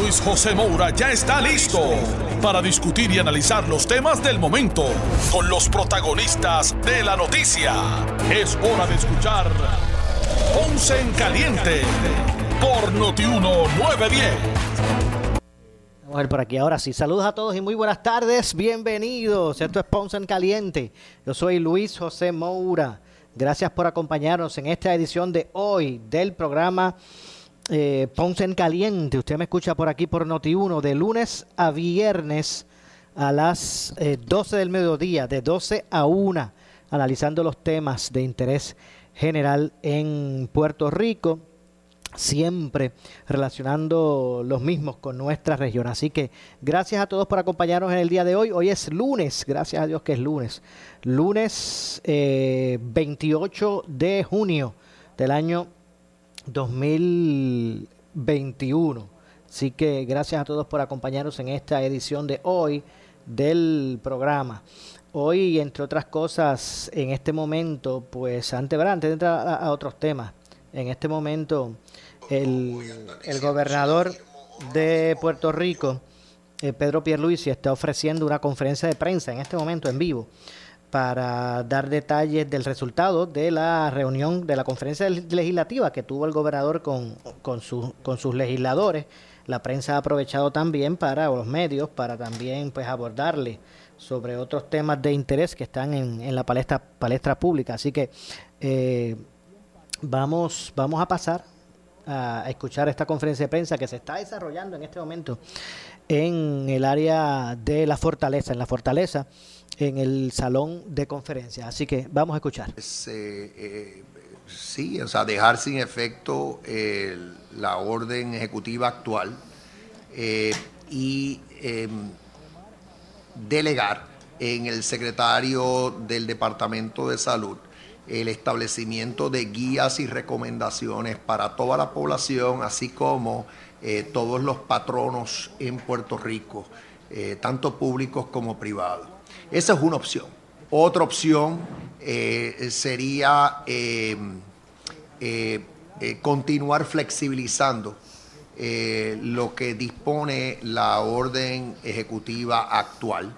Luis José Moura ya está listo para discutir y analizar los temas del momento con los protagonistas de la noticia. Es hora de escuchar Ponce en Caliente por Notiuno 910. Vamos a ver por aquí ahora sí. Saludos a todos y muy buenas tardes. Bienvenidos. Esto es Ponce en Caliente. Yo soy Luis José Moura. Gracias por acompañarnos en esta edición de hoy del programa eh, Ponce en Caliente. Usted me escucha por aquí por Noti1 de lunes a viernes a las 12 eh, del mediodía, de 12 a 1, analizando los temas de interés general en Puerto Rico siempre relacionando los mismos con nuestra región. Así que gracias a todos por acompañarnos en el día de hoy. Hoy es lunes, gracias a Dios que es lunes. Lunes 28 eh, de junio del año 2021. Así que gracias a todos por acompañarnos en esta edición de hoy del programa. Hoy, entre otras cosas, en este momento, pues antes, antes de entrar a otros temas, en este momento el, gobernador de Puerto Rico, eh, Pedro Pierluisi, está ofreciendo una conferencia de prensa en este momento en vivo para dar detalles del resultado de la reunión de la conferencia legislativa que tuvo el gobernador con, con, con sus legisladores. La prensa ha aprovechado también para, o los medios, para también pues abordarle sobre otros temas de interés que están en, en la palestra, palestra pública. Así que eh, vamos, vamos a pasar a escuchar esta conferencia de prensa que se está desarrollando en este momento en el área de la fortaleza, en la fortaleza, en el salón de conferencias. Así que vamos a escuchar. Eh, eh, sí, o sea, dejar sin efecto la orden ejecutiva actual eh, y em, delegar en el secretario del Departamento de Salud el establecimiento de guías y recomendaciones para toda la población, así como eh, todos los patronos en Puerto Rico, eh, tanto públicos como privados. Esa es una opción. Otra opción eh, sería continuar flexibilizando lo que dispone la orden ejecutiva actual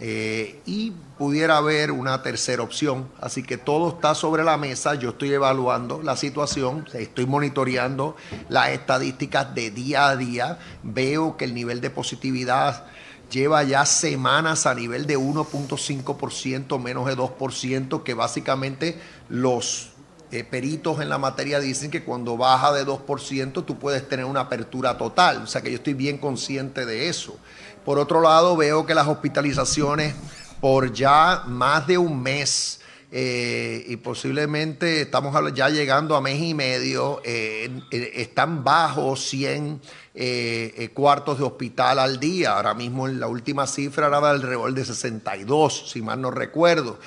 eh, y pudiera haber una tercera opción. Así que todo está sobre la mesa. Yo estoy evaluando la situación, estoy monitoreando las estadísticas de día a día. Veo que el nivel de positividad lleva ya semanas a nivel de 1.5%, menos de 2%, que básicamente los eh, peritos en la materia dicen que cuando baja de 2% tú puedes tener una apertura total. O sea que yo estoy bien consciente de eso. Por otro lado, veo que las hospitalizaciones por ya más de un mes eh, y posiblemente estamos ya llegando a mes y medio, eh, eh, están bajo 100 cuartos de hospital al día. Ahora mismo la última cifra era de alrededor de 62, si mal no recuerdo.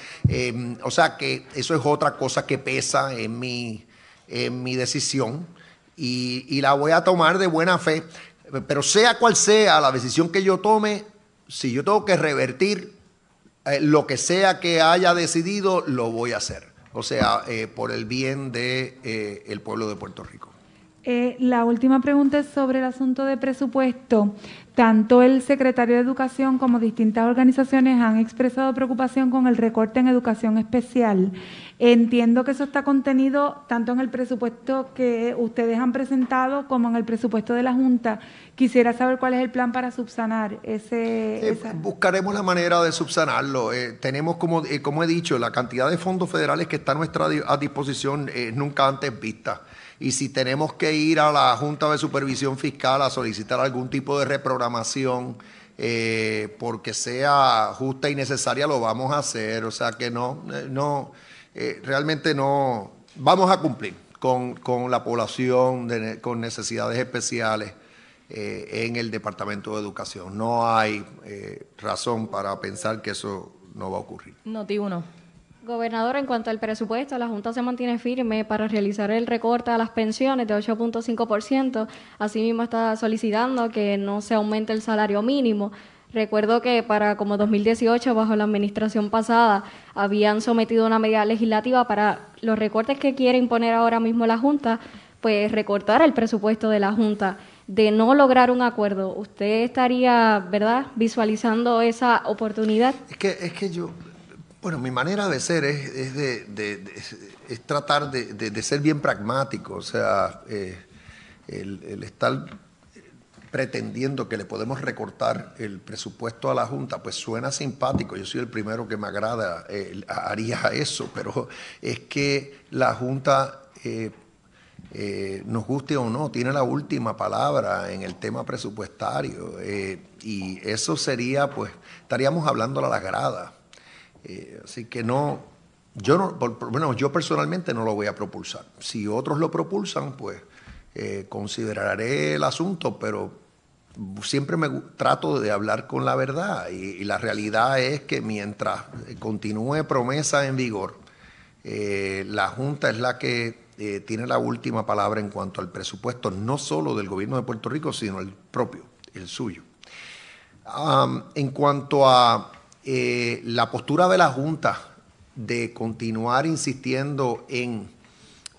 o sea que eso es otra cosa que pesa en mi, en mi decisión y, y la voy a tomar de buena fe. Pero sea cual sea la decisión que yo tome, si yo tengo que revertir eh, lo que sea que haya decidido, lo voy a hacer. O sea, eh, por el bien del de, eh, pueblo de Puerto Rico. la última pregunta es sobre el asunto de presupuesto. Tanto el secretario de Educación como distintas organizaciones han expresado preocupación con el recorte en educación especial. Entiendo que eso está contenido tanto en el presupuesto que ustedes han presentado como en el presupuesto de la Junta. Quisiera saber cuál es el plan para subsanar ese... Buscaremos la manera de subsanarlo. Eh, tenemos, como, eh, como he dicho, la cantidad de fondos federales que está a nuestra a disposición es nunca antes vista y si tenemos que ir a la Junta de Supervisión Fiscal a solicitar algún tipo de reprogramación eh, porque sea justa y necesaria, lo vamos a hacer. O sea que no, eh, no eh, realmente no, vamos a cumplir con, la población con necesidades especiales. en el Departamento de Educación. No hay razón para pensar que eso no va a ocurrir. Noti uno. Gobernador, en cuanto al presupuesto, la Junta se mantiene firme para realizar el recorte a las pensiones de 8.5%. Asimismo, está solicitando que no se aumente el salario mínimo. Recuerdo que para como 2018, bajo la administración pasada, habían sometido una medida legislativa para los recortes que quiere imponer ahora mismo la Junta, pues recortar el presupuesto de la Junta. De no lograr un acuerdo, ¿usted estaría, verdad, visualizando esa oportunidad? Es que, es que yo, bueno, mi manera de ser es, de, es tratar de, ser bien pragmático, o sea, eh, el, estar pretendiendo que le podemos recortar el presupuesto a la Junta, pues suena simpático, yo soy el primero que me agrada, eh, haría eso, pero es que la Junta, eh, nos guste o no, tiene la última palabra en el tema presupuestario, y eso sería, pues, estaríamos hablando a la grada. Eh, así que no, yo no, bueno, yo personalmente no lo voy a propulsar. Si otros lo propulsan, pues eh, consideraré el asunto, pero siempre me trato de hablar con la verdad y, la realidad es que mientras continúe promesa en vigor, eh, la Junta es la que tiene la última palabra en cuanto al presupuesto, no solo del gobierno de Puerto Rico, sino el propio, el suyo. en cuanto a eh, la postura de la Junta de continuar insistiendo en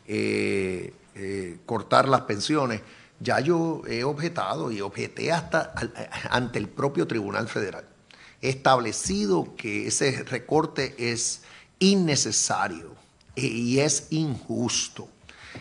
eh, eh, cortar las pensiones, ya yo he objetado y objeté hasta ante el propio Tribunal Federal. He establecido que ese recorte es innecesario y es injusto.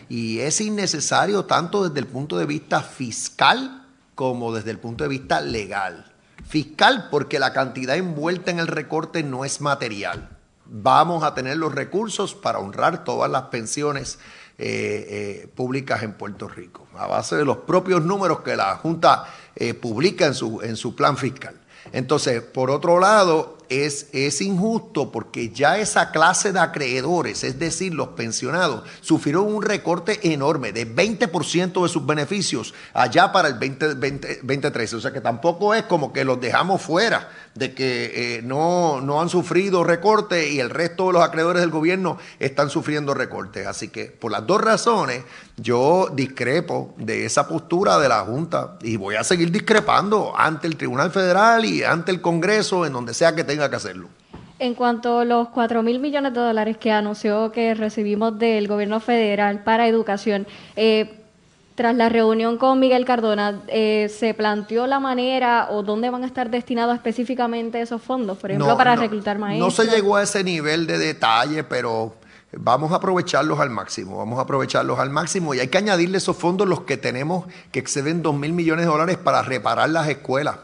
Y es innecesario tanto desde el punto de vista fiscal como desde el punto de vista legal fiscal porque la cantidad envuelta en el recorte no es material. Vamos a tener los recursos para honrar todas las pensiones eh, eh, públicas en Puerto Rico, a base de los propios números que la Junta eh, publica en su, en su plan fiscal. Entonces, por otro lado, es, es, injusto porque ya esa clase de acreedores, es decir, los pensionados, sufrieron un recorte enorme de 20% de sus beneficios allá para el 2013. O sea que tampoco es como que los dejamos fuera de que eh, no, no, han sufrido recortes y el resto de los acreedores del gobierno están sufriendo recortes. Así que por las dos razones yo discrepo de esa postura de la Junta y voy a seguir discrepando ante el Tribunal Federal y ante el Congreso, en donde sea que tenga que hacerlo. En cuanto a los 4 mil millones de dólares que anunció que recibimos del gobierno federal para educación, eh, tras la reunión con Miguel Cardona, eh, ¿se planteó la manera o dónde van a estar destinados específicamente esos fondos? Por ejemplo, para reclutar maestros. No se llegó a ese nivel de detalle, pero vamos a aprovecharlos al máximo, vamos a aprovecharlos al máximo y hay que añadirle esos fondos los que tenemos que exceden 2 mil millones de dólares para reparar las escuelas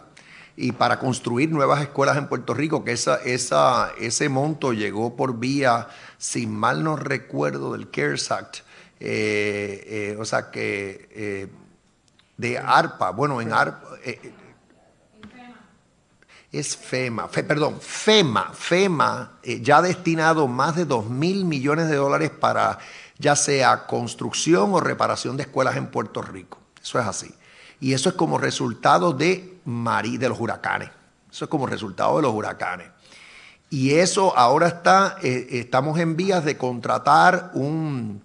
y para construir nuevas escuelas en Puerto Rico, que esa, esa, ese monto llegó por vía, si mal no recuerdo, del CARES Act eh, eh, o sea que eh, de ARPA, bueno, en ARPA, es FEMA, perdón, FEMA, FEMA ya ha destinado más de 2 mil millones de dólares para ya sea construcción o reparación de escuelas en Puerto Rico. Eso es así. Y eso es como resultado de, de los huracanes. Eso es como resultado de los huracanes. Y eso ahora está, estamos en vías de contratar un,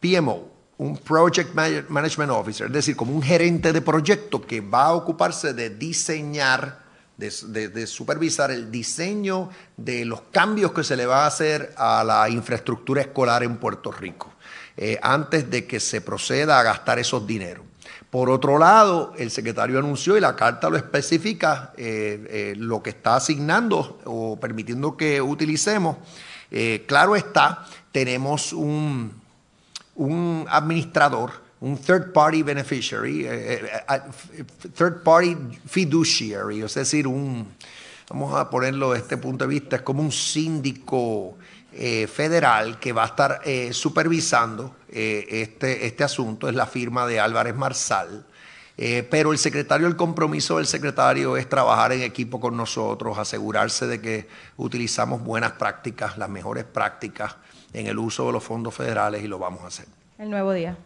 PMO, un Project Management Officer, es decir, como un gerente de proyecto que va a ocuparse de diseñar, de, supervisar el diseño de los cambios que se le va a hacer a la infraestructura escolar en Puerto Rico, eh, antes de que se proceda a gastar esos dineros. Por otro lado, el secretario anunció y la carta lo especifica, eh, eh, lo que está asignando o permitiendo que utilicemos. claro está, tenemos un, un administrador, un third party beneficiary, eh, eh, eh, third party fiduciary, es decir, un, vamos a ponerlo desde este punto de vista, es como un síndico federal que va a estar supervisando este, este asunto, es la firma de Álvarez Marsal. pero el secretario, el compromiso del secretario es trabajar en equipo con nosotros, asegurarse de que utilizamos buenas prácticas, las mejores prácticas en el uso de los fondos federales y lo vamos a hacer. El nuevo día.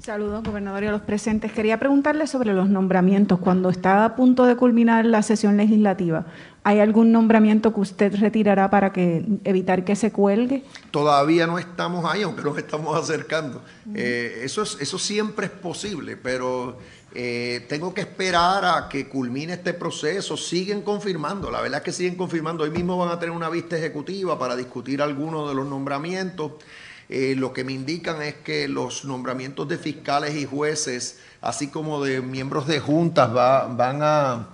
Saludos, gobernador, y a los presentes. Quería preguntarle sobre los nombramientos. Cuando está a punto de culminar la sesión legislativa, ¿hay algún nombramiento que usted retirará para que, evitar que se cuelgue? Todavía no estamos ahí, aunque nos estamos acercando. Eh, eso, es, eso siempre es posible, pero eh, tengo que esperar a que culmine este proceso. Siguen confirmando, la verdad es que siguen confirmando. Hoy mismo van a tener una vista ejecutiva para discutir algunos de los nombramientos. Eh, lo que me indican es que los nombramientos de fiscales y jueces, así como de miembros de juntas, van a,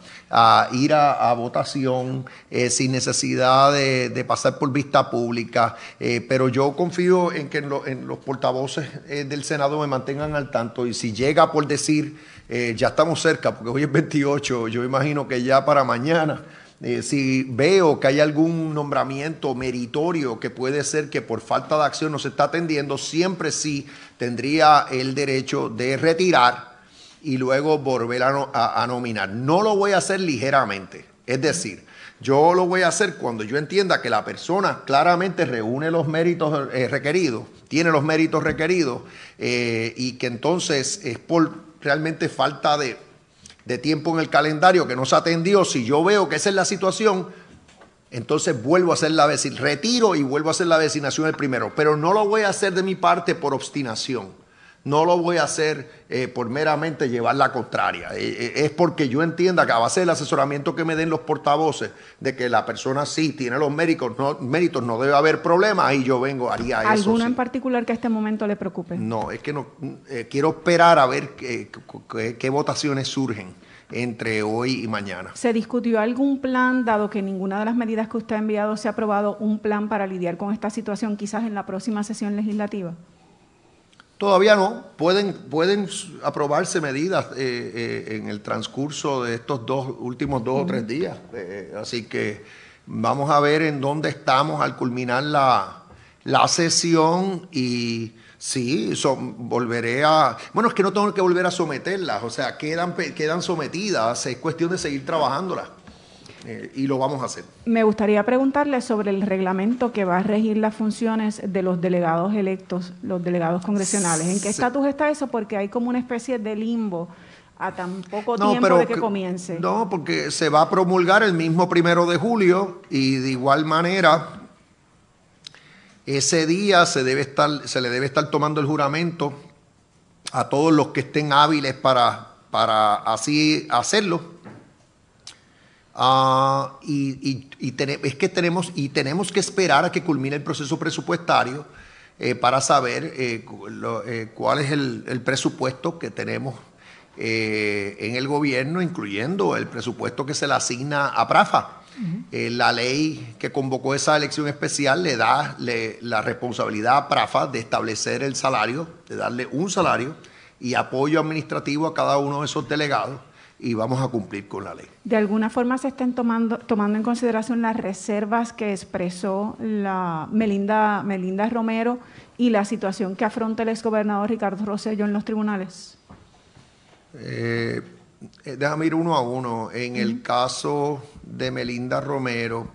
ir a, votación eh, sin necesidad de, pasar por vista pública. Eh, pero yo confío en que en los portavoces del Senado me mantengan al tanto y si llega por decir, ya estamos cerca, porque hoy es 28, yo imagino que ya para mañana eh, si veo que hay algún nombramiento meritorio que puede ser que por falta de acción no se está atendiendo, siempre sí tendría el derecho de retirar y luego volver a, nominar. No lo voy a hacer ligeramente, es decir, yo lo voy a hacer cuando yo entienda que la persona claramente reúne los méritos eh, requeridos, tiene los méritos requeridos eh, y que entonces es por realmente falta de de tiempo en el calendario que no se atendió, si yo veo que esa es la situación, entonces vuelvo a hacer la vecina, retiro y vuelvo a hacer la vecinación el primero. Pero no lo voy a hacer de mi parte por obstinación. No lo voy a hacer eh, por meramente llevar la contraria. Eh, eh, es porque yo entienda que a base del asesoramiento que me den los portavoces de que la persona sí tiene los méritos, no, méritos, no debe haber problema, ahí yo vengo, haría eso. ¿Alguno en particular que a este momento le preocupe? No, es que no quiero esperar a ver qué votaciones surgen entre hoy y mañana. ¿Se discutió algún plan, dado que ninguna de las medidas que usted ha enviado se ha aprobado, un plan para lidiar con esta situación quizás en la próxima sesión legislativa? Todavía no, pueden, pueden aprobarse medidas eh, eh, en el transcurso de estos dos últimos dos o tres días. Eh, así que vamos a ver en dónde estamos al culminar la, sesión y sí, volveré a... Bueno, es que no tengo que volver a someterlas, o sea, quedan, quedan sometidas, es cuestión de seguir trabajándolas. Eh, y lo vamos a hacer. Me gustaría preguntarle sobre el reglamento que va a regir las funciones de los delegados electos, los delegados congresionales. ¿En qué estatus está eso? Porque hay como una especie de limbo a tan poco tiempo de que, comience. No, porque se va a promulgar el mismo primero de julio y de igual manera ese día se, debe estar, se le debe estar tomando el juramento a todos los que estén hábiles para, para así hacerlo Ah, y, es que tenemos, y tenemos que esperar a que culmine el proceso presupuestario eh, para saber eh, eh, cuál es el, presupuesto que tenemos en el gobierno, incluyendo el presupuesto que se le asigna a PRAFA. la ley que convocó esa elección especial le da la responsabilidad a PRAFA de establecer el salario, de darle un salario y apoyo administrativo a cada uno de esos delegados y vamos a cumplir con la ley. ¿De alguna forma se estén tomando, tomando en consideración las reservas que expresó la Melinda, Melinda Romero y la situación que afronta el exgobernador Ricardo Rosello en los tribunales? Eh, eh, déjame ir uno a uno. En el caso de Melinda Romero,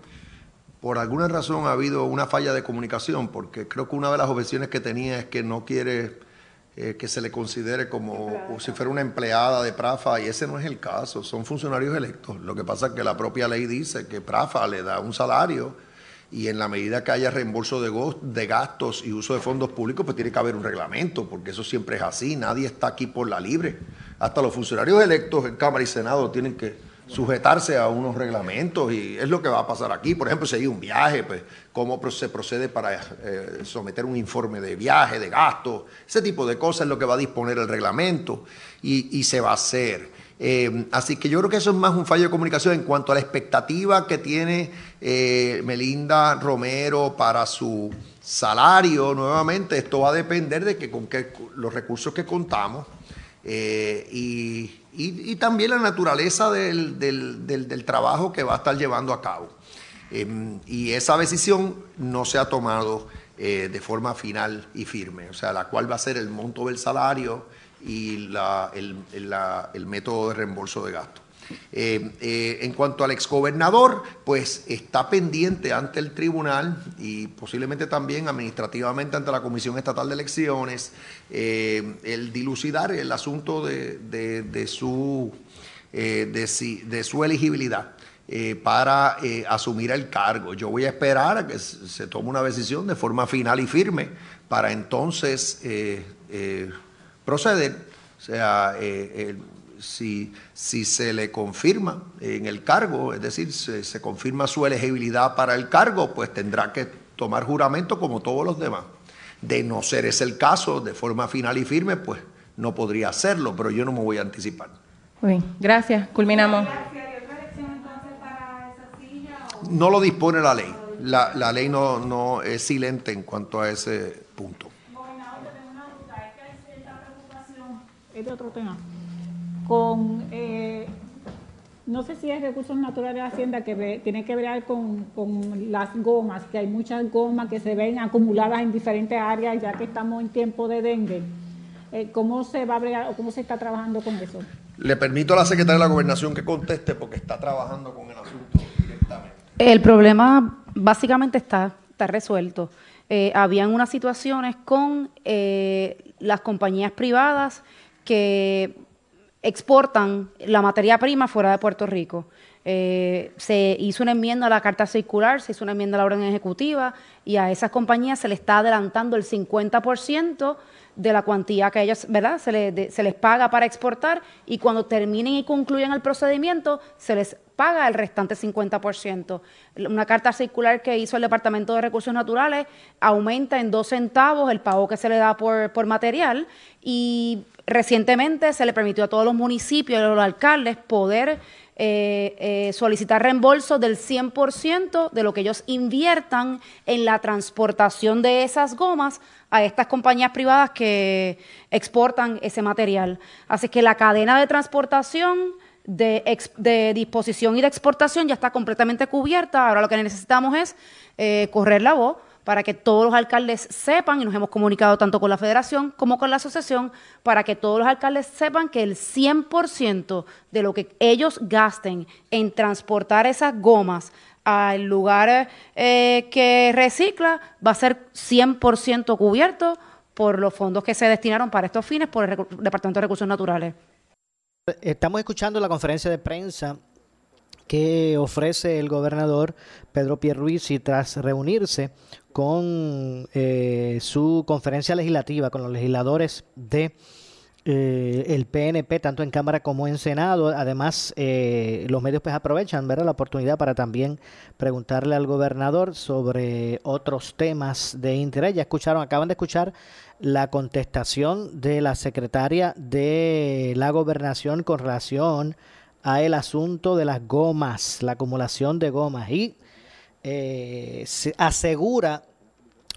por alguna razón ha habido una falla de comunicación, porque creo que una de las objeciones que tenía es que no quiere eh, que se le considere como si fuera una empleada de Prafa y ese no es el caso, son funcionarios electos. Lo que pasa es que la propia ley dice que Prafa le da un salario y en la medida que haya reembolso de, de gastos y uso de fondos públicos, pues tiene que haber un reglamento, porque eso siempre es así, nadie está aquí por la libre. Hasta los funcionarios electos en Cámara y Senado tienen que sujetarse a unos reglamentos y es lo que va a pasar aquí. Por ejemplo, si hay un viaje, pues cómo se procede para eh, someter un informe de viaje, de gasto, ese tipo de cosas es lo que va a disponer el reglamento y, se va a hacer. Eh, así que yo creo que eso es más un fallo de comunicación en cuanto a la expectativa que tiene eh, Melinda Romero para su salario. Nuevamente, esto va a depender de que con qué, los recursos que contamos y y, también la naturaleza del, trabajo que va a estar llevando a cabo. Em, y esa decisión no se ha tomado eh, de forma final y firme, o sea, la cual va a ser el monto del salario y el, método de reembolso de gasto. Eh, eh, en cuanto al exgobernador, pues está pendiente ante el tribunal y posiblemente también administrativamente ante la Comisión Estatal de Elecciones el dilucidar el asunto de, su, de su elegibilidad. para asumir el cargo. Yo voy a esperar a que se tome una decisión de forma final y firme para entonces proceder. O sea, si, si se le confirma en el cargo, es decir, se, se confirma su elegibilidad para el cargo, pues tendrá que tomar juramento como todos los demás. De no ser ese el caso, de forma final y firme, pues no podría hacerlo, pero yo no me voy a anticipar. Muy bien, gracias. Culminamos. No lo dispone la ley. La, la ley no, no es silente en cuanto a ese punto. Es de otro tema con, eh, no sé si es recursos naturales de Hacienda que tiene que ver con, las gomas, que hay muchas gomas que se ven acumuladas en diferentes áreas ya que estamos en tiempo de dengue. Eh, ¿Cómo se va a o cómo se está trabajando con eso? Le permito a la secretaria de la Gobernación que conteste porque está trabajando con el asunto directamente. El problema básicamente está, está resuelto. Eh, habían unas situaciones con las compañías privadas que exportan la materia prima fuera de Puerto Rico. Eh, se hizo una enmienda a la carta circular, se hizo una enmienda a la orden ejecutiva y a esas compañías se les está adelantando el 50% de la cuantía que ellos, ¿verdad? Se, les paga para exportar y cuando terminen y concluyan el procedimiento se les paga el restante 50%. Una carta circular que hizo el Departamento de Recursos Naturales aumenta en dos centavos el pago que se le da por, por material y Recientemente se le permitió a todos los municipios y a los alcaldes poder eh, eh, solicitar reembolso del 100% de lo que ellos inviertan en la transportación de esas gomas a estas compañías privadas que exportan ese material. Así que la cadena de transportación, de, disposición y de exportación ya está completamente cubierta. Ahora lo que necesitamos es eh, correr la voz para que todos los alcaldes sepan, y nos hemos comunicado tanto con la federación como con la asociación, para que todos los alcaldes sepan que el 100% de lo que ellos gasten en transportar esas gomas al lugar eh, que recicla va a ser 100% cubierto por los fondos que se destinaron para estos fines por el Departamento de Recursos Naturales. Estamos escuchando la conferencia de prensa que ofrece el gobernador Pedro Pierluisi tras reunirse con eh, su conferencia legislativa, con los legisladores de eh, el PNP, tanto en Cámara como en Senado. Además, eh, los medios pues aprovechan ¿verdad? la oportunidad para también preguntarle al gobernador sobre otros temas de interés. Ya escucharon, acaban de escuchar la contestación de la secretaria de la gobernación con relación el asunto de las gomas, la acumulación de gomas. Y eh, se asegura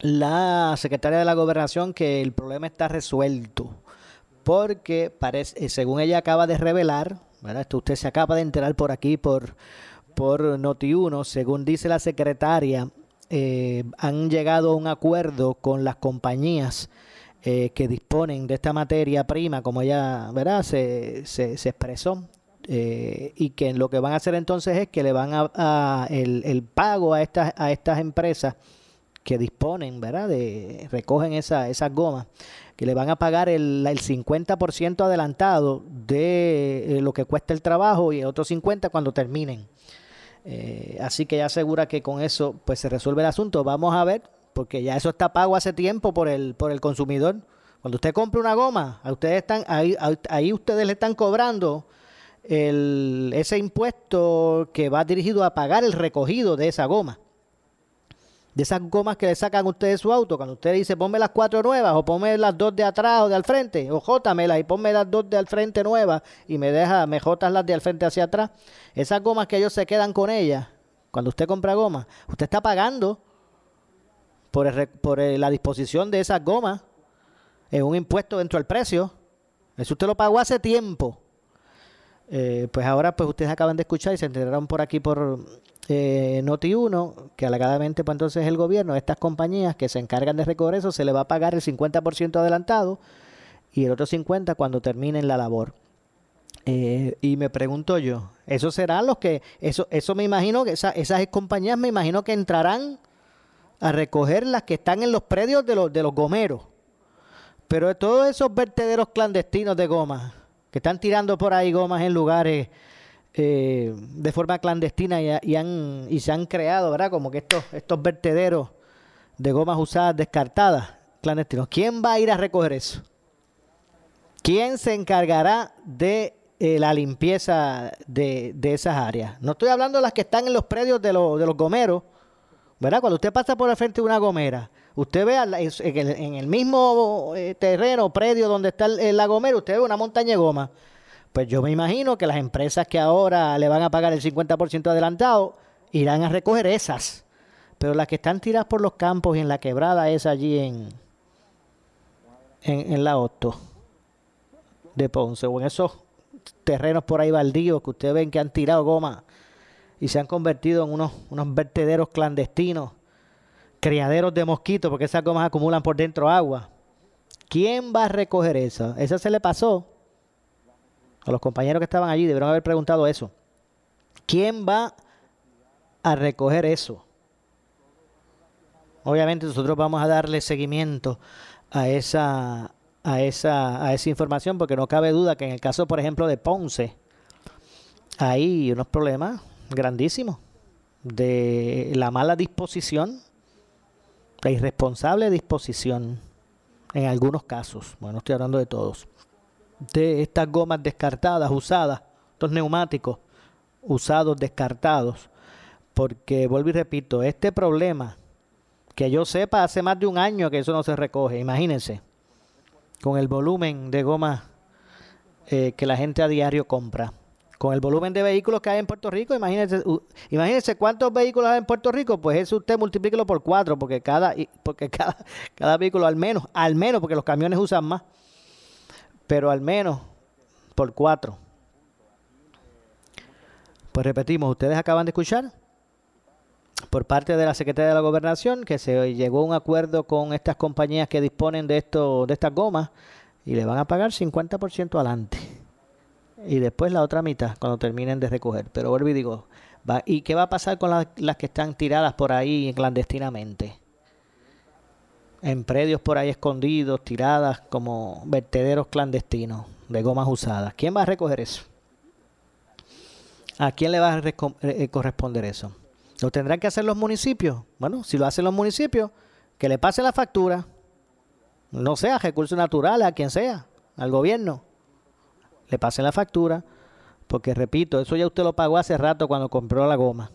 la secretaria de la gobernación que el problema está resuelto. Porque parece, eh, según ella acaba de revelar, Esto usted se acaba de enterar por aquí por, por Noti1, según dice la secretaria, eh, han llegado a un acuerdo con las compañías que disponen de esta materia prima, como ella ¿verdad? Se, se expresó, eh, y que lo que van a hacer entonces es que le van a, el, el, pago a estas a estas empresas que disponen, ¿verdad? De recogen esa, esas gomas, que le van a pagar el, el 50% adelantado de eh, lo que cuesta el trabajo y el otro 50 cuando terminen. Eh, así que ya asegura que con eso pues se resuelve el asunto. Vamos a ver, porque ya eso está pago hace tiempo por el por el consumidor. Cuando usted compra una goma, a ustedes están ahí, ahí ustedes le están cobrando el, ese impuesto que va dirigido a pagar el recogido de esa goma. De esas gomas que le sacan ustedes su auto, cuando usted dice ponme las cuatro nuevas o ponme las dos de atrás o de al frente, o jótamelas y ponme las dos de al frente nuevas y me deja, me jotas las de al frente hacia atrás. Esas gomas que ellos se quedan con ellas, cuando usted compra goma, usted está pagando por, por la disposición de esas gomas en un impuesto dentro del precio. Eso usted lo pagó hace tiempo. Eh, pues ahora pues ustedes acaban de escuchar y se enteraron por aquí por eh, Noti1 que alegadamente pues entonces el gobierno, estas compañías que se encargan de recoger eso, se le va a pagar el 50% adelantado y el otro 50% cuando terminen la labor. Eh, y me pregunto yo, ¿eso serán los que, eso, eso me imagino que esas compañías me imagino que entrarán a recoger las que están en los predios de los, de los gomeros. Pero de todos esos vertederos clandestinos de goma, que están tirando por ahí gomas en lugares eh, de forma clandestina y, han, y se han creado, ¿verdad? Como que estos, estos vertederos de gomas usadas descartadas clandestinos. ¿Quién va a ir a recoger eso? ¿Quién se encargará de eh, la limpieza de, esas áreas? No estoy hablando de las que están en los predios de, de los gomeros, ¿verdad? Cuando usted pasa por el frente de una gomera, usted ve en el mismo eh, terreno, predio donde está el, la gomera, usted ve una montaña de goma. Pues yo me imagino que las empresas que ahora le van a pagar el 50% adelantado irán a recoger esas. Pero las que están tiradas por los campos y en la quebrada es allí en, en, la Otto de Ponce o en esos terrenos por ahí baldíos que ustedes ven que han tirado goma y se han convertido en unos, unos vertederos clandestinos, criaderos de mosquitos, porque esas gomas acumulan por dentro agua. ¿Quién va a recoger eso? Eso se le pasó a los compañeros que estaban allí, debieron haber preguntado eso. ¿Quién va a recoger eso? Obviamente nosotros vamos a darle seguimiento a esa, a esa, a esa información, porque no cabe duda que en el caso, por ejemplo, de Ponce, hay unos problemas grandísimo de la mala disposición, la irresponsable disposición en algunos casos, bueno, estoy hablando de todos, de estas gomas descartadas, usadas, estos neumáticos usados, descartados, porque vuelvo y repito, este problema, que yo sepa, hace más de un año que eso no se recoge, imagínense, con el volumen de goma eh, que la gente a diario compra con el volumen de vehículos que hay en Puerto Rico, imagínense, imagínense cuántos vehículos hay en Puerto Rico, pues eso usted multiplíquelo por cuatro, porque cada, porque cada, cada vehículo al menos, al menos, porque los camiones usan más, pero al menos por cuatro. Pues repetimos, ustedes acaban de escuchar por parte de la Secretaría de la Gobernación que se llegó a un acuerdo con estas compañías que disponen de esto, de estas gomas y le van a pagar 50% adelante y después la otra mitad cuando terminen de recoger. Pero vuelvo y digo, va, ¿y qué va a pasar con las que están tiradas por ahí clandestinamente? En predios por ahí escondidos, tiradas como vertederos clandestinos de gomas usadas. ¿Quién va a recoger eso? ¿A quién le va a eh, corresponder eso? ¿Lo tendrán que hacer los municipios? Bueno, si lo hacen los municipios, que le pase la factura, no sea a recursos naturales, a quien sea, al gobierno le pasen la factura, porque repito, eso ya usted lo pagó hace rato cuando compró la goma.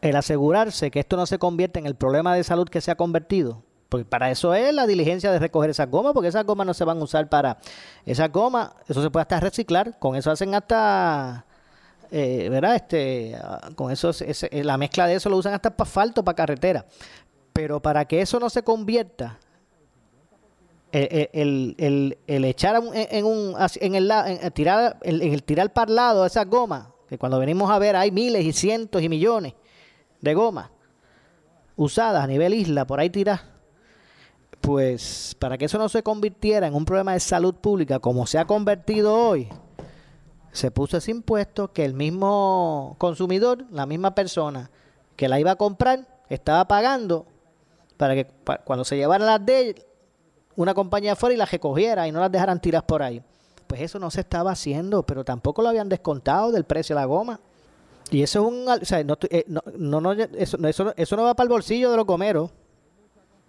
El asegurarse que esto no se convierte en el problema de salud que se ha convertido, porque para eso es la diligencia de recoger esas gomas, porque esas gomas no se van a usar para esas gomas, eso se puede hasta reciclar, con eso hacen hasta eh, ¿verdad? Este, ah, con eso, la mezcla de eso lo usan hasta para asfalto, para carretera. Pero para que eso no se convierta el, el, el, echar en, un en el tirar en el tirar para el lado esas gomas que cuando venimos a ver hay miles y cientos y millones de gomas usadas a nivel isla por ahí tirar pues para que eso no se convirtiera en un problema de salud pública como se ha convertido hoy se puso ese impuesto que el mismo consumidor la misma persona que la iba a comprar estaba pagando para que cuando se llevaran las de una compañía afuera y las recogiera y no las dejaran tiras por ahí. Pues eso no se estaba haciendo, pero tampoco lo habían descontado del precio de la goma. Y eso es un... O sea, no, eh, no, no, eso, eso, eso no va para el bolsillo de los gomeros.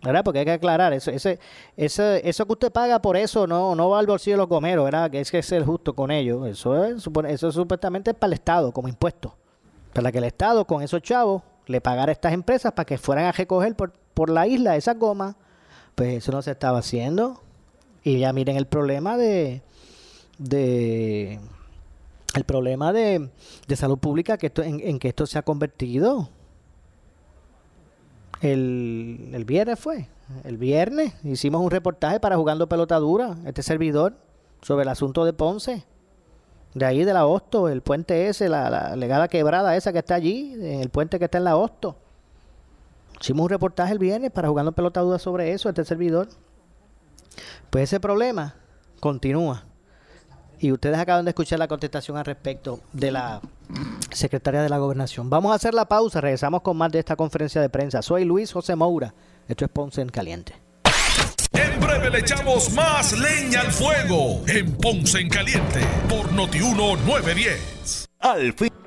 ¿verdad? Porque hay que aclarar, eso, ese, ese, eso que usted paga por eso no, no va al bolsillo de los gomeros, ¿verdad? Que es que ser justo con ellos. Eso es, eso supuestamente es para el Estado, como impuesto. Para que el Estado, con esos chavos, le pagara a estas empresas para que fueran a recoger por, por la isla esas gomas pues eso no se estaba haciendo. Y ya miren el problema de, de el problema de, de salud pública que esto, en, que esto se ha convertido. El, el viernes fue, el viernes hicimos un reportaje para Jugando Pelota Dura, este servidor, sobre el asunto de Ponce. De ahí de la Hosto, el puente ese, la, la legada quebrada esa que está allí, el puente que está en la Hosto. Hicimos un reportaje el viernes para jugando pelota duda sobre eso, este servidor. Pues ese problema continúa. Y ustedes acaban de escuchar la contestación al respecto de la secretaria de la Gobernación. Vamos a hacer la pausa, regresamos con más de esta conferencia de prensa. Soy Luis José Moura, esto es Ponce en Caliente. En breve le echamos más leña al fuego en Ponce en Caliente por Notiuno 910. Al fin.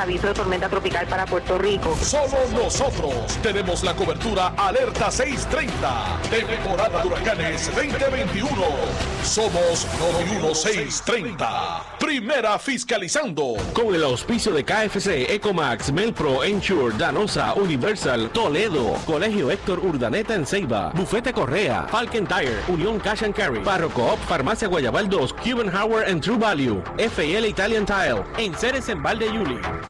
aviso de tormenta tropical para Puerto Rico. Somos nosotros. Tenemos la cobertura Alerta 630. Temporada de Huracanes 2021. Somos 91630. Primera fiscalizando. Con el auspicio de KFC, Ecomax, Melpro, Ensure, Danosa, Universal, Toledo, Colegio Héctor Urdaneta en Ceiba, Bufete Correa, Falcon Tire, Unión Cash and Carry, Barro Coop, Farmacia Guayabal 2, Cuban Howard and True Value, FL Italian Tile, en Ceres en Valde Yuli.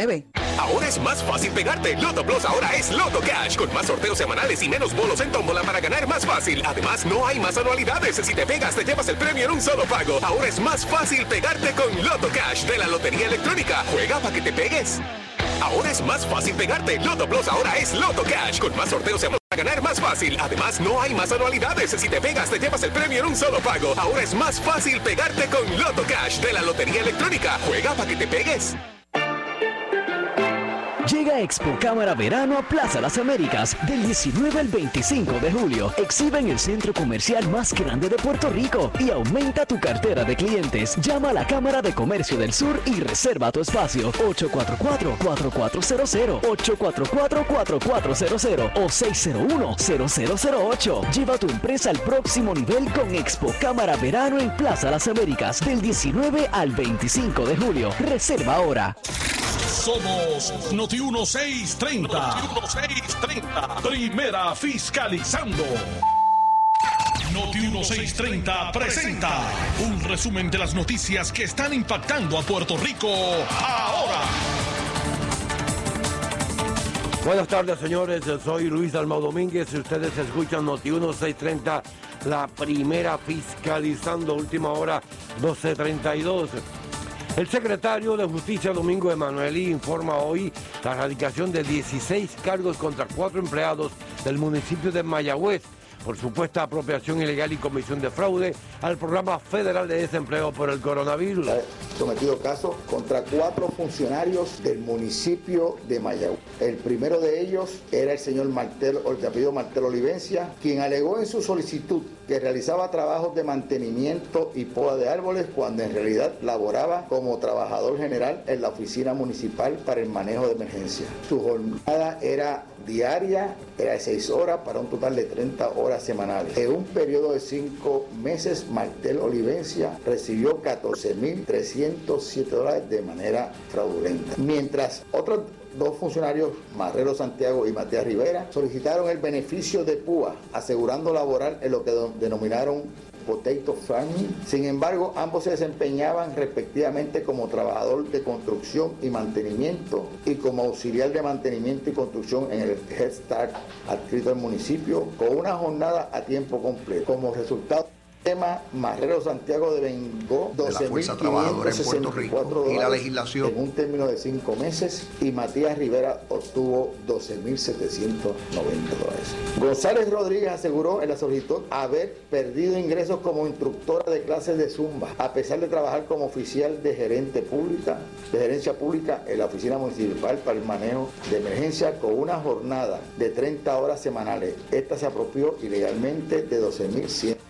843-1129. Ahora es más fácil pegarte. Loto Plus ahora es Loto Cash, con más sorteos semanales y menos bolos en tómbola para ganar más fácil. Además, no hay más anualidades. Si te pegas, te llevas el premio en un solo pago. Ahora es más fácil pegarte con Loto Cash de la Lotería Electrónica. Juega para que te pegues. Ahora es más fácil pegarte. Loto Plus ahora es Loto Cash, con más sorteos semanales para ganar más fácil. Además, no hay más anualidades. Si te pegas, te llevas el premio en un solo pago. Ahora es más fácil pegarte con Loto Cash de la Lotería Electrónica. Juega para que te pegues. Llega Expo Cámara Verano a Plaza Las Américas del 19 al 25 de julio. Exhibe en el centro comercial más grande de Puerto Rico y aumenta tu cartera de clientes. Llama a la Cámara de Comercio del Sur y reserva tu espacio 844-4400, 844-4400 o 601-0008. Lleva tu empresa al próximo nivel con Expo Cámara Verano en Plaza Las Américas del 19 al 25 de julio. Reserva ahora. Somos Noti 1630. Noti 1630. Primera fiscalizando. Noti 1630 presenta un resumen de las noticias que están impactando a Puerto Rico ahora. Buenas tardes, señores. Soy Luis Dalmau Domínguez y ustedes escuchan Noti 1630, la primera fiscalizando, última hora 1232. El secretario de Justicia Domingo Emanueli informa hoy la erradicación de 16 cargos contra cuatro empleados del municipio de Mayagüez por supuesta apropiación ilegal y comisión de fraude al programa federal de desempleo por el coronavirus. sometido caso contra cuatro funcionarios del municipio de Mayagüez. El primero de ellos era el señor Martel, el apellido Martel Olivencia, quien alegó en su solicitud que realizaba trabajos de mantenimiento y poda de árboles cuando en realidad laboraba como trabajador general en la oficina municipal para el manejo de emergencia. Su jornada era diaria, era de 6 horas para un total de 30 horas semanales. En un periodo de 5 meses, Martel Olivencia recibió 14.307 dólares de manera fraudulenta. Mientras otros dos funcionarios, Marrero Santiago y Matías Rivera, solicitaron el beneficio de PUA, asegurando laboral en lo que denominaron potato farming. Sin embargo, ambos se desempeñaban respectivamente como trabajador de construcción y mantenimiento y como auxiliar de mantenimiento y construcción en el Head Start adscrito al municipio con una jornada a tiempo completo. Como resultado tema Marrero Santiago devengó 12.564 dólares y la legislación en un término de cinco meses y Matías Rivera obtuvo 12.790 dólares. González Rodríguez aseguró en la solicitud haber perdido ingresos como instructora de clases de Zumba, a pesar de trabajar como oficial de gerente pública, de gerencia pública en la oficina municipal para el manejo de emergencia con una jornada de 30 horas semanales. Esta se apropió ilegalmente de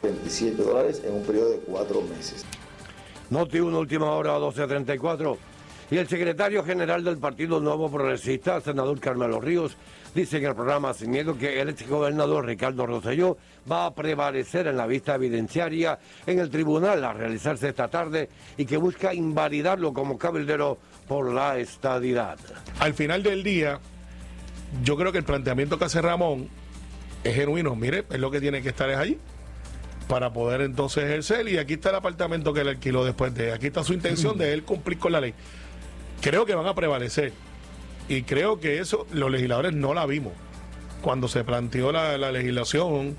12.127 dólares en un periodo de cuatro meses. Noti una última hora, 12.34. Y el secretario general del Partido Nuevo Progresista, senador Carmelo Ríos, dice en el programa Sin Miedo que el ex gobernador Ricardo Rosselló va a prevalecer en la vista evidenciaria en el tribunal a realizarse esta tarde y que busca invalidarlo como cabildero por la estadidad. Al final del día, yo creo que el planteamiento que hace Ramón es genuino. Mire, es lo que tiene que estar es allí para poder entonces ejercer. Y aquí está el apartamento que él alquiló después de. Aquí está su intención de él cumplir con la ley. Creo que van a prevalecer. Y creo que eso los legisladores no la vimos. Cuando se planteó la, legislación,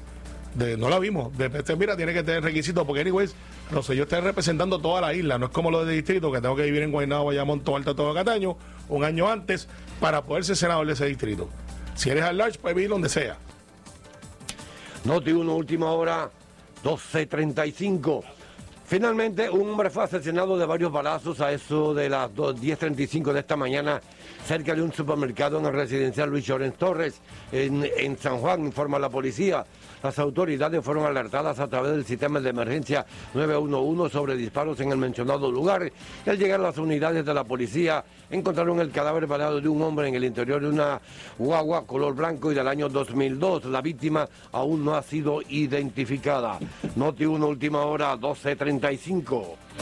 de, no la vimos. De, este, mira, tiene que tener requisitos, porque, anyways, no yo estoy representando toda la isla. No es como lo de distrito, que tengo que vivir en Guaynabo, Bayamón, todo Alto, todo Cataño, un año antes, para poder ser senador de ese distrito. Si eres al large, puedes vivir donde sea. Noti una última hora 12.35. Finalmente, un hombre fue asesinado de varios balazos a eso de las 10.35 de esta mañana cerca de un supermercado en el residencial Luis Llorens Torres, en, en San Juan, informa la policía. Las autoridades fueron alertadas a través del sistema de emergencia 911 sobre disparos en el mencionado lugar. Al llegar las unidades de la policía, encontraron el cadáver baleado de un hombre en el interior de una guagua color blanco y del año 2002. La víctima aún no ha sido identificada. Noti 1, última hora, 12.35.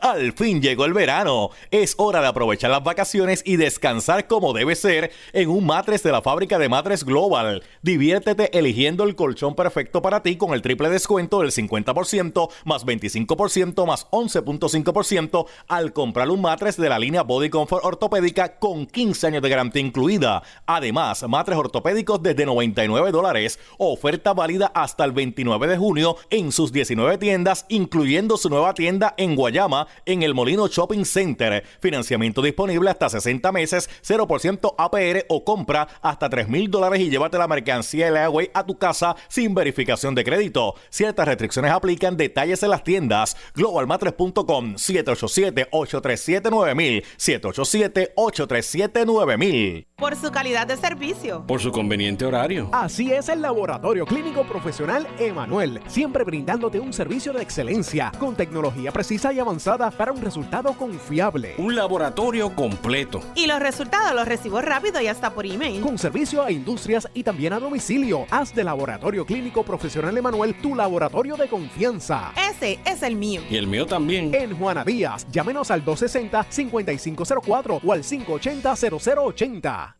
Al fin llegó el verano. Es hora de aprovechar las vacaciones y descansar como debe ser en un matres de la fábrica de matres Global. Diviértete eligiendo el colchón perfecto para ti con el triple descuento del 50% más 25% más 11.5% al comprar un matres de la línea Body Comfort ortopédica con 15 años de garantía incluida. Además, matres ortopédicos desde 99 dólares. Oferta válida hasta el 29 de junio en sus 19 tiendas, incluyendo su nueva tienda en Guayama en el Molino Shopping Center. Financiamiento disponible hasta 60 meses, 0% APR o compra hasta 3 mil dólares y llévate la mercancía de Leaway a tu casa sin verificación de crédito. Ciertas restricciones aplican. Detalles en las tiendas. Globalmatres.com 787-837-9000 787-837-9000 Por su calidad de servicio. Por su conveniente horario. Así es el Laboratorio Clínico Profesional Emanuel, siempre brindándote un servicio de excelencia con tecnología precisa y avanzada para un resultado confiable. Un laboratorio completo. Y los resultados los recibo rápido y hasta por email. Con servicio a industrias y también a domicilio. Haz de Laboratorio Clínico Profesional Emanuel tu laboratorio de confianza. Ese es el mío. Y el mío también. En Juana Díaz, llámenos al 260-5504 o al 580-0080.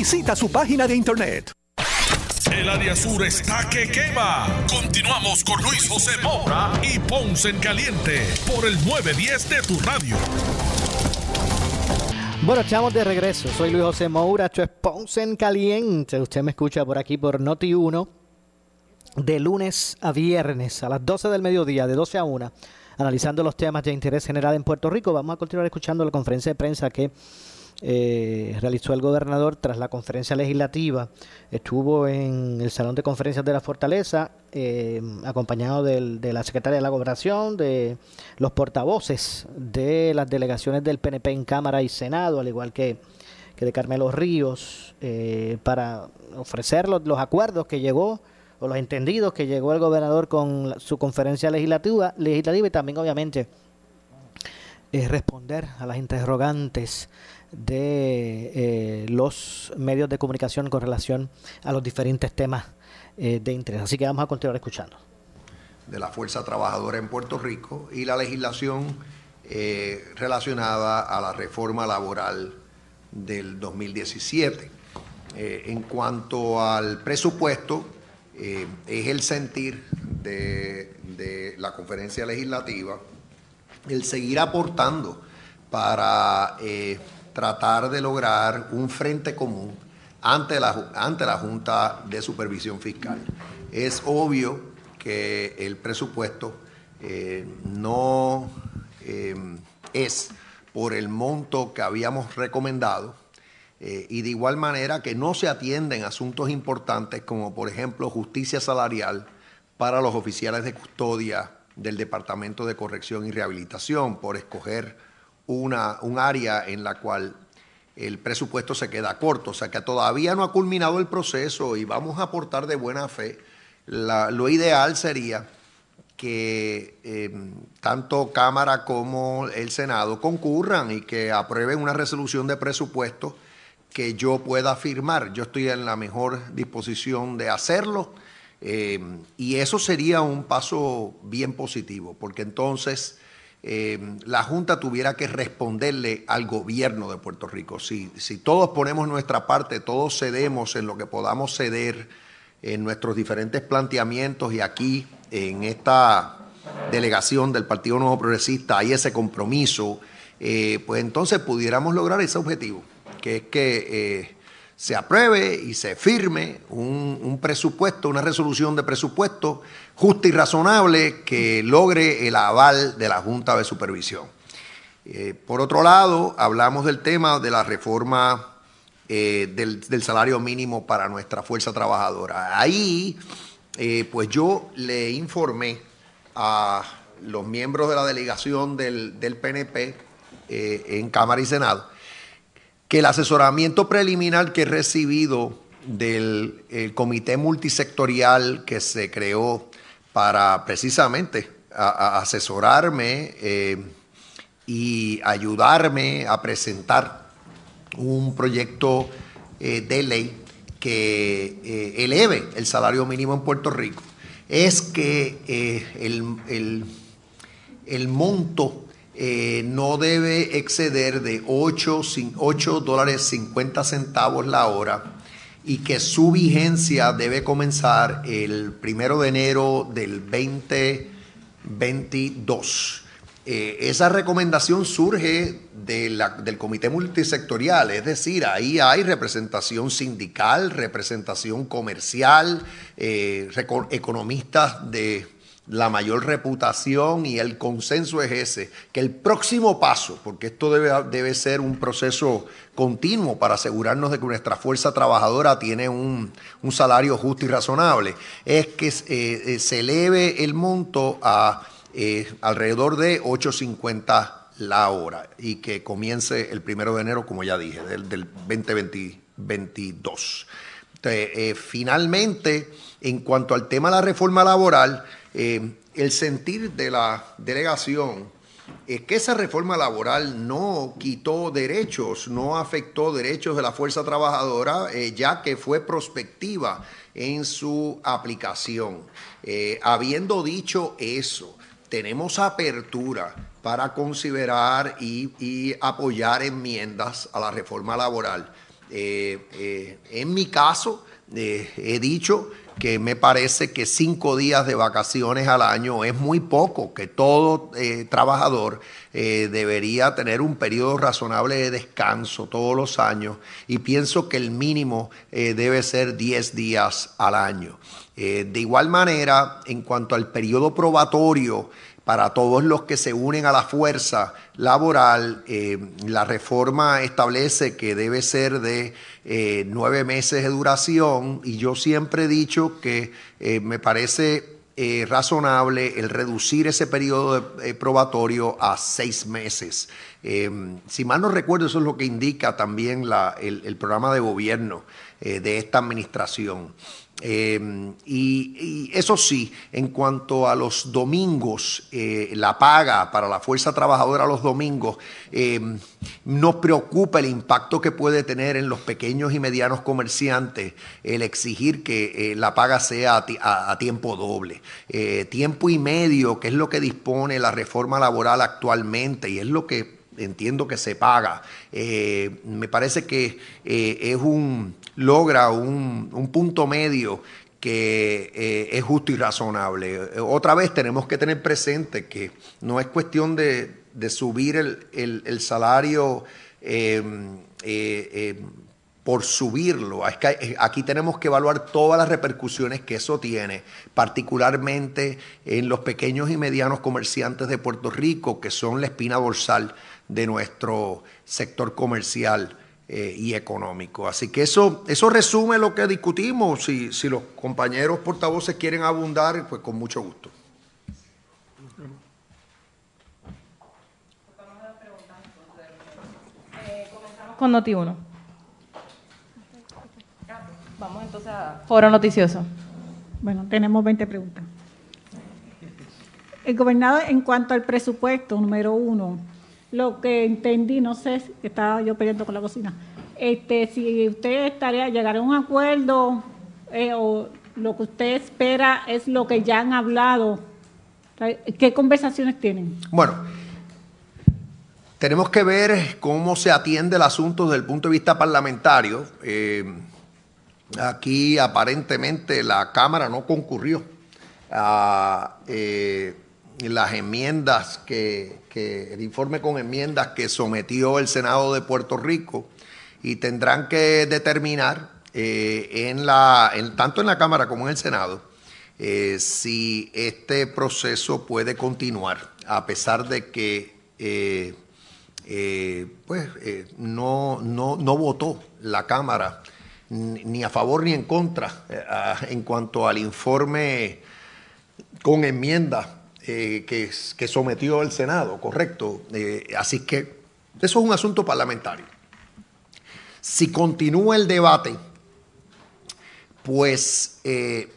Visita su página de internet. El área sur está que quema. Continuamos con Luis José Moura y Ponce en Caliente por el 910 de tu radio. Bueno, estamos de regreso. Soy Luis José Moura, esto es Ponce en Caliente. Usted me escucha por aquí por Noti 1 de lunes a viernes a las 12 del mediodía, de 12 a 1, analizando los temas de interés general en Puerto Rico. Vamos a continuar escuchando la conferencia de prensa que eh, realizó el gobernador tras la conferencia legislativa. Estuvo en el Salón de Conferencias de la Fortaleza, eh, acompañado de la secretaria de la Gobernación, de los portavoces de las delegaciones del PNP en Cámara y Senado, al igual que, que de Carmelo Ríos, eh, para ofrecer los, acuerdos que llegó o los entendidos que llegó el gobernador con su conferencia legislativa, legislativa y también obviamente responder a las interrogantes de eh, los medios de comunicación con relación a los diferentes temas eh, de interés. Así que vamos a continuar escuchando. de la fuerza trabajadora en Puerto Rico y la legislación eh, relacionada a la reforma laboral del 2017. Eh, en cuanto al presupuesto, es el sentir de, la conferencia legislativa el seguir aportando para tratar de lograr un frente común ante la, ante la Junta de Supervisión Fiscal. Es obvio que el presupuesto eh, no eh, es por el monto que habíamos recomendado eh, y de igual manera que no se atienden asuntos importantes como por ejemplo justicia salarial para los oficiales de custodia del Departamento de Corrección y Rehabilitación por escoger una, un área en la cual el presupuesto se queda corto, o sea que todavía no ha culminado el proceso y vamos a aportar de buena fe. Lo ideal sería que eh, tanto Cámara como el Senado concurran y que aprueben una resolución de presupuesto que yo pueda firmar. Yo estoy en la mejor disposición de hacerlo eh, y eso sería un paso bien positivo, porque entonces eh, la Junta tuviera que responderle al gobierno de Puerto Rico. Si, si todos ponemos nuestra parte, todos cedemos en lo que podamos ceder en nuestros diferentes planteamientos y aquí en esta delegación del Partido Nuevo Progresista hay ese compromiso, eh, pues entonces pudiéramos lograr ese objetivo, que es que eh, se apruebe y se firme un, un presupuesto, una resolución de presupuesto justa y razonable que logre el aval de la Junta de Supervisión. Eh, por otro lado, hablamos del tema de la reforma eh, del, del salario mínimo para nuestra fuerza trabajadora. Ahí, eh, pues yo le informé a los miembros de la delegación del, del PNP en Cámara y Senado que el asesoramiento preliminar que he recibido del el comité multisectorial que se creó para precisamente asesorarme eh, y ayudarme a presentar un proyecto eh, de ley que eh, eleve el salario mínimo en Puerto Rico es que el, el- el monto eh, no debe exceder de 8, cin- 8 dólares 50 centavos la hora y que su vigencia debe comenzar el primero de enero del 2022. Eh, esa recomendación surge del comité multisectorial, es decir, ahí hay representación sindical, representación comercial, eh, economistas de la mayor reputación y el consenso es ese, que el próximo paso, porque esto debe, debe ser un proceso continuo para asegurarnos de que nuestra fuerza trabajadora tiene un, un salario justo y razonable, es que eh, eh, se eleve el monto a eh, alrededor de 8.50 la hora y que comience el primero de enero, como ya dije, del, del 2022. Entonces, eh, finalmente, en cuanto al tema de la reforma laboral, eh, el sentir de la delegación es que esa reforma laboral no quitó derechos, no afectó derechos de la fuerza trabajadora, eh, ya que fue prospectiva en su aplicación. Eh, habiendo dicho eso, tenemos apertura para considerar y, apoyar enmiendas a la reforma laboral. En mi caso, he dicho que me parece que cinco días de vacaciones al año es muy poco, que todo eh, trabajador eh, debería tener un periodo razonable de descanso todos los años y pienso que el mínimo eh, debe ser 10 días al año. de igual manera, en cuanto al periodo probatorio, para todos los que se unen a la fuerza laboral, la reforma establece que debe ser de eh, nueve meses de duración y yo siempre he dicho que eh, me parece eh, razonable el reducir ese periodo probatorio a seis meses. si mal no recuerdo, eso es lo que indica también el, programa de gobierno de esta administración. Em, y, eso sí, en cuanto a los domingos, eh, la paga para la fuerza trabajadora los domingos, em, nos preocupa el impacto que puede tener en los pequeños y medianos comerciantes el exigir que eh, la paga sea a, tiempo doble. Eh, tiempo y medio, que es lo que dispone la reforma laboral actualmente y es lo que entiendo que se paga. me parece que es un logra un, punto medio que eh, es justo y razonable. Otra vez tenemos que tener presente que no es cuestión de, subir el, salario em, eh, em, por subirlo. que aquí tenemos que evaluar todas las repercusiones que eso tiene, particularmente en los pequeños y medianos comerciantes de Puerto Rico, que son la espina dorsal de nuestro sector comercial. Eh, y económico. Así que eso, eso resume lo que discutimos. Si, si los compañeros portavoces quieren abundar, pues con mucho gusto. con Noti1. Vamos entonces a Foro Noticioso. Bueno, tenemos 20 preguntas. El gobernador, en cuanto al presupuesto, número uno, lo que entendí, no sé, estaba yo peleando con la cocina, este, si usted estaría, llegar a un acuerdo eh, o lo que usted espera es lo que ya han hablado, ¿qué conversaciones tienen? Bueno, tenemos que ver cómo se atiende el asunto desde el punto de vista parlamentario. Eh, aquí aparentemente la Cámara no concurrió a eh, las enmiendas que, el informe con enmiendas que sometió el Senado de Puerto Rico y tendrán que determinar eh, tanto en la Cámara como en el Senado eh, si este proceso puede continuar a pesar de que eh, pues, no, no, no, votó la Cámara ni a favor ni en contra en cuanto al informe con enmiendas eh, que, sometió el Senado, correcto. Eh, así que eso es un asunto parlamentario. Si continúa el debate, pues eh,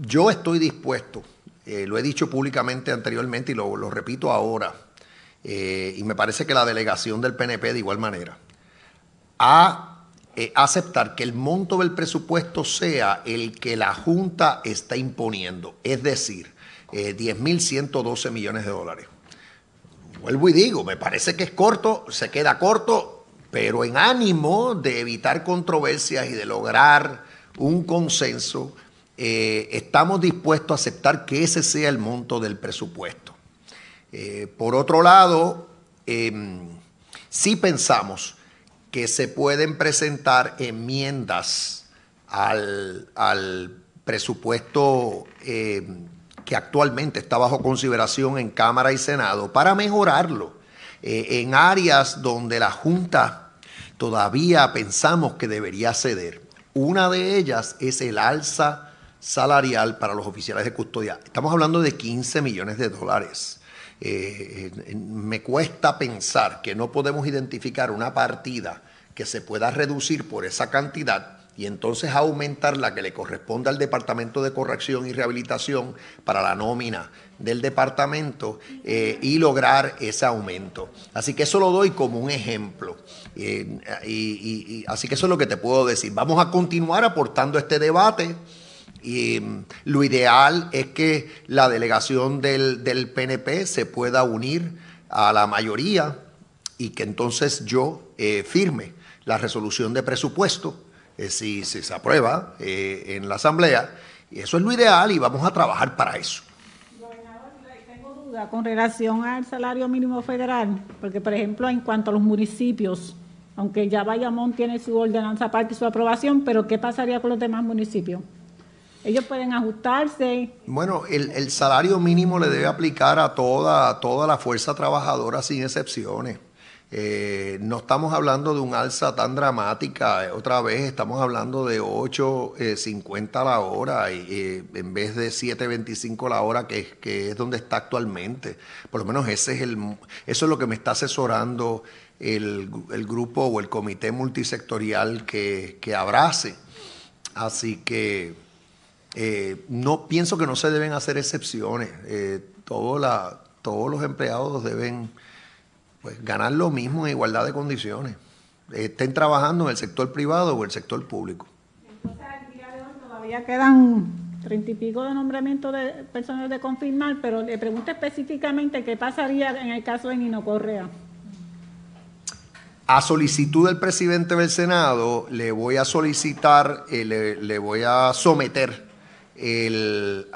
yo estoy dispuesto, lo he dicho públicamente anteriormente y lo, lo repito ahora, y me parece que la delegación del PNP de igual manera, a aceptar que el monto del presupuesto sea el que la Junta está imponiendo. Es decir, eh, 10.112 millones de dólares. Vuelvo y digo, me parece que es corto, se queda corto, pero en ánimo de evitar controversias y de lograr un consenso, eh, estamos dispuestos a aceptar que ese sea el monto del presupuesto. Eh, por otro lado, em, sí pensamos que se pueden presentar enmiendas al, al presupuesto em, que actualmente está bajo consideración en Cámara y Senado, para mejorarlo eh, en áreas donde la Junta todavía pensamos que debería ceder. Una de ellas es el alza salarial para los oficiales de custodia. Estamos hablando de 15 millones de dólares. Eh, me cuesta pensar que no podemos identificar una partida que se pueda reducir por esa cantidad y entonces aumentar la que le corresponde al Departamento de Corrección y Rehabilitación para la nómina del departamento eh, y lograr ese aumento. Así que eso lo doy como un ejemplo. Eh, y, así que eso es lo que te puedo decir. Vamos a continuar aportando este debate. Y mm, lo ideal es que la delegación del, del PNP se pueda unir a la mayoría y que entonces yo eh, firme la resolución de presupuesto eh, si, si se aprueba eh, en la Asamblea. Y eso es lo ideal y vamos a trabajar para eso. Tengo duda con relación al salario mínimo federal, porque por ejemplo en cuanto a los municipios, aunque ya Bayamón tiene su ordenanza aparte y su aprobación, pero ¿qué pasaría con los demás municipios? Ellos pueden ajustarse. Bueno, el, el salario mínimo le debe aplicar a toda, toda la fuerza trabajadora sin excepciones. Eh, no estamos hablando de un alza tan dramática, eh, otra vez estamos hablando de 8.50 la hora y, eh, en vez de 7.25 la hora que, que es donde está actualmente. Por lo menos ese es el, eso es lo que me está asesorando el, el grupo o el comité multisectorial que, que abrace. Así que eh, no pienso que no se deben hacer excepciones. Eh, la, todos los empleados deben pues, ganar lo mismo en igualdad de condiciones. Estén trabajando en el sector privado o el sector público. Todavía quedan treinta y pico de nombramientos de personas de confirmar, pero le pregunto específicamente qué pasaría en el caso de Nino Correa. A solicitud del presidente del Senado, le voy a solicitar, eh, le, le voy a someter el,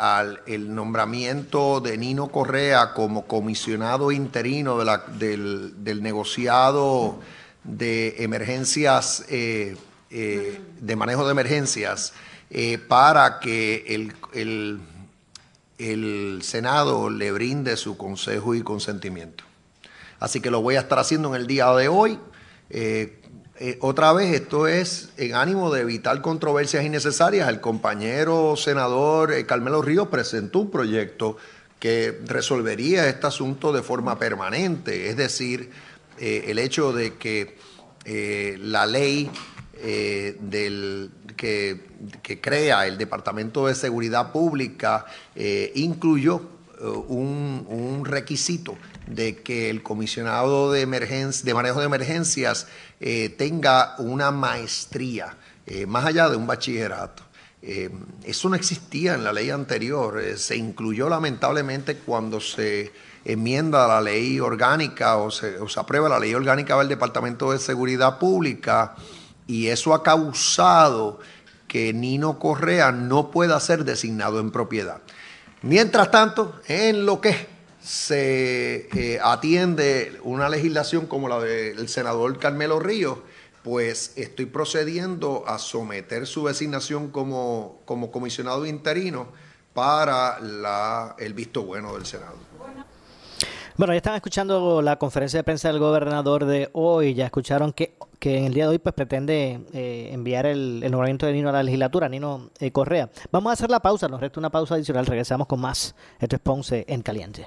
el nombramiento de Nino Correa como comisionado interino del, del, negociado de emergencias, eh, eh, de manejo de emergencias, eh, para que el, el, el, Senado le brinde su consejo y consentimiento. Así que lo voy a estar haciendo en el día de hoy. Otra vez, esto es en ánimo de evitar controversias innecesarias. El compañero senador eh, Carmelo Ríos presentó un proyecto que resolvería este asunto de forma permanente, es decir, eh, el hecho de que eh, la ley del, que, crea el Departamento de Seguridad Pública incluyó un, requisito de que el comisionado de, de manejo de emergencias eh, tenga una maestría, eh, más allá de un bachillerato. Eh, eso no existía en la ley anterior, se incluyó lamentablemente cuando se enmienda la ley orgánica o se, o se aprueba la ley orgánica del Departamento de Seguridad Pública y eso ha causado que Nino Correa no pueda ser designado en propiedad. Mientras tanto, en lo que se eh, atiende una legislación como la del senador Carmelo Ríos, pues estoy procediendo a someter su designación como, como comisionado interino para la, el visto bueno del Senado. Bueno, ya están escuchando la conferencia de prensa del gobernador de hoy, ya escucharon que, que en el día de hoy pues pretende eh, enviar el, el, nombramiento de Nino a la legislatura, Nino eh, Correa. Vamos a hacer la pausa, nos resta una pausa adicional, regresamos con más. Esto es Ponce en Caliente.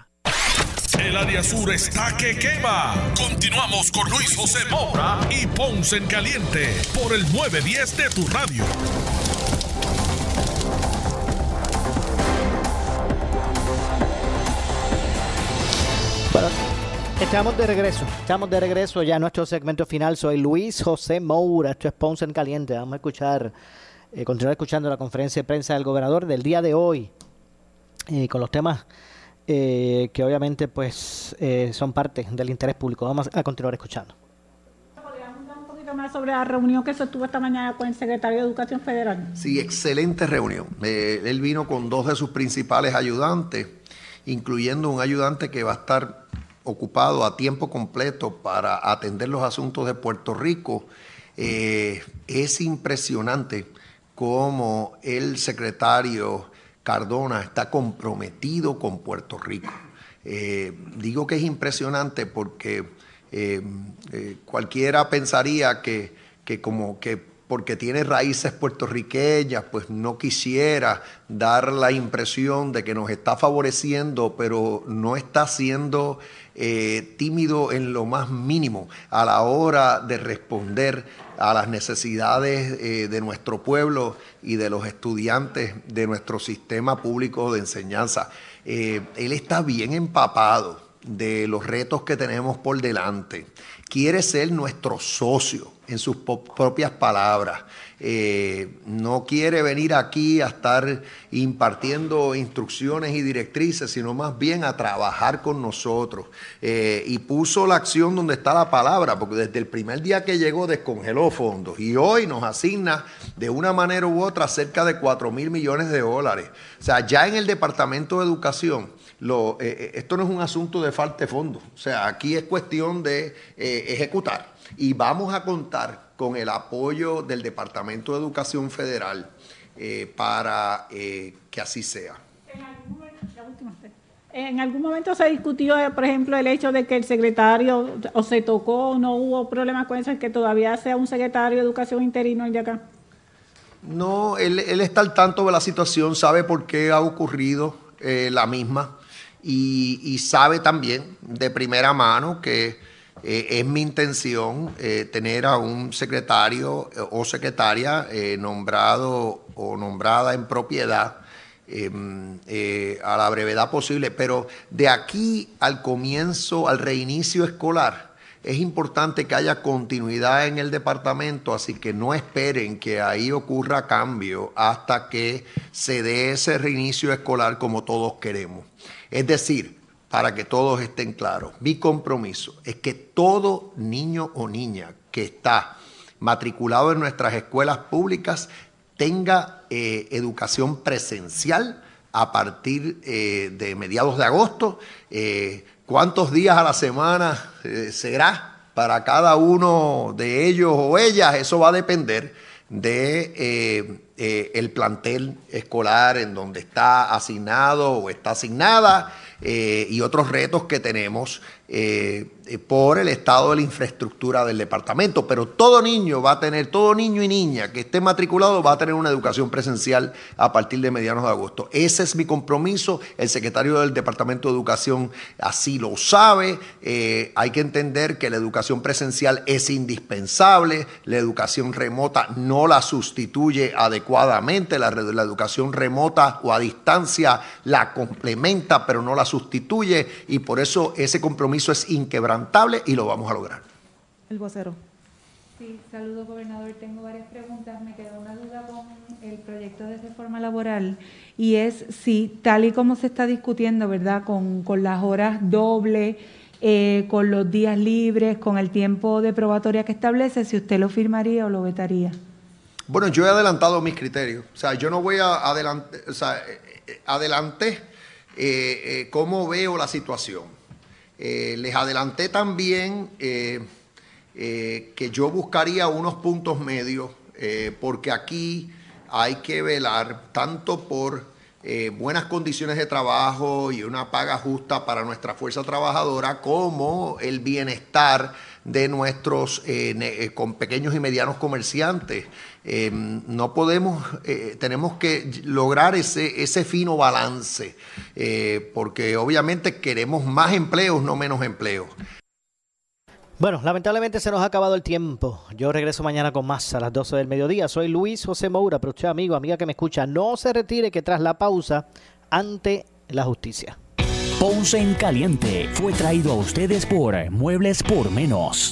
El área sur está que quema. Continuamos con Luis José Moura y Ponce en Caliente por el 910 de tu radio. Bueno, estamos de regreso. Estamos de regreso ya a nuestro segmento final. Soy Luis José Moura. Esto es Ponce en Caliente. Vamos a escuchar, eh, continuar escuchando la conferencia de prensa del gobernador del día de hoy eh, con los temas eh, que obviamente pues eh, son parte del interés público. Vamos a continuar escuchando. un poquito más sobre la reunión que se tuvo esta mañana con el secretario de Educación Federal. Sí, excelente reunión. Eh, él vino con dos de sus principales ayudantes incluyendo un ayudante que va a estar ocupado a tiempo completo para atender los asuntos de Puerto Rico, eh, es impresionante cómo el secretario Cardona está comprometido con Puerto Rico. Eh, digo que es impresionante porque eh, cualquiera pensaría que, que como que porque tiene raíces puertorriqueñas, pues no quisiera dar la impresión de que nos está favoreciendo, pero no está siendo eh, tímido en lo más mínimo a la hora de responder a las necesidades eh, de nuestro pueblo y de los estudiantes de nuestro sistema público de enseñanza. Eh, él está bien empapado de los retos que tenemos por delante. Quiere ser nuestro socio en sus propias palabras. Eh, no quiere venir aquí a estar impartiendo instrucciones y directrices, sino más bien a trabajar con nosotros. Eh, y puso la acción donde está la palabra, porque desde el primer día que llegó descongeló fondos y hoy nos asigna de una manera u otra cerca de 4 mil millones de dólares. O sea, ya en el Departamento de Educación, eh, esto no es un asunto de falta de fondos, o sea, aquí es cuestión de ejecutar y vamos a contar con el apoyo del Departamento de Educación Federal eh, para eh, que así sea. En algún momento se discutió, por ejemplo, el hecho de que el secretario o se tocó, no hubo problemas con eso, que todavía sea un secretario de Educación interino el de acá. No, él, está al tanto de la situación, sabe por qué ha ocurrido eh, la misma y, y, sabe también de primera mano que eh, es mi intención eh, tener a un secretario eh, o secretaria nombrado o nombrada en propiedad em, a la brevedad posible, pero de aquí al comienzo, al reinicio escolar, es importante que haya continuidad en el departamento, así que no esperen que ahí ocurra cambio hasta que se dé ese reinicio escolar como todos queremos. Es decir, para que todos estén claros. Mi compromiso es que todo niño o niña que está matriculado en nuestras escuelas públicas tenga eh, educación presencial a partir eh, de mediados de agosto. Eh, ¿Cuántos días a la semana será para cada uno de ellos o ellas? Eso va a depender de el plantel escolar en donde está asignado o está asignada eh, y otros retos que tenemos eh, por el estado de la infraestructura del departamento. Pero todo niño va a tener, todo niño y niña que esté matriculado va a tener una educación presencial a partir de medianos de agosto. Ese es mi compromiso. El secretario del Departamento de Educación así lo sabe. Eh, hay que entender que la educación presencial es indispensable. La educación remota no la sustituye adecuadamente. La, la educación remota o a distancia la complementa, pero no la sustituye. Y por eso ese compromiso es inquebrantable y lo vamos a lograr. El vocero. Sí, saludo gobernador. Tengo varias preguntas. Me queda una duda con el proyecto de reforma laboral y es si tal y como se está discutiendo, ¿verdad? Con, las horas dobles, eh, con los días libres, con el tiempo de probatoria que establece, si usted lo firmaría o lo vetaría. Bueno, yo he adelantado mis criterios. O sea, yo no voy a adelantar, o sea, eh, eh, adelanté cómo veo la situación. Eh, les adelanté también eh, eh, que yo buscaría unos puntos medios, porque aquí hay que velar tanto por buenas condiciones de trabajo y una paga justa para nuestra fuerza trabajadora, como el bienestar de nuestros con pequeños y medianos comerciantes. Em, no podemos, eh, tenemos que lograr ese, ese fino balance, eh, porque obviamente queremos más empleos, no menos empleos. Bueno, lamentablemente se nos ha acabado el tiempo. Yo regreso mañana con más a las 12 del mediodía. Soy Luis José Moura, pero usted, amigo, amiga que me escucha, no se retire que tras la pausa, ante la justicia. Ponce en Caliente fue traído a ustedes por Muebles por Menos.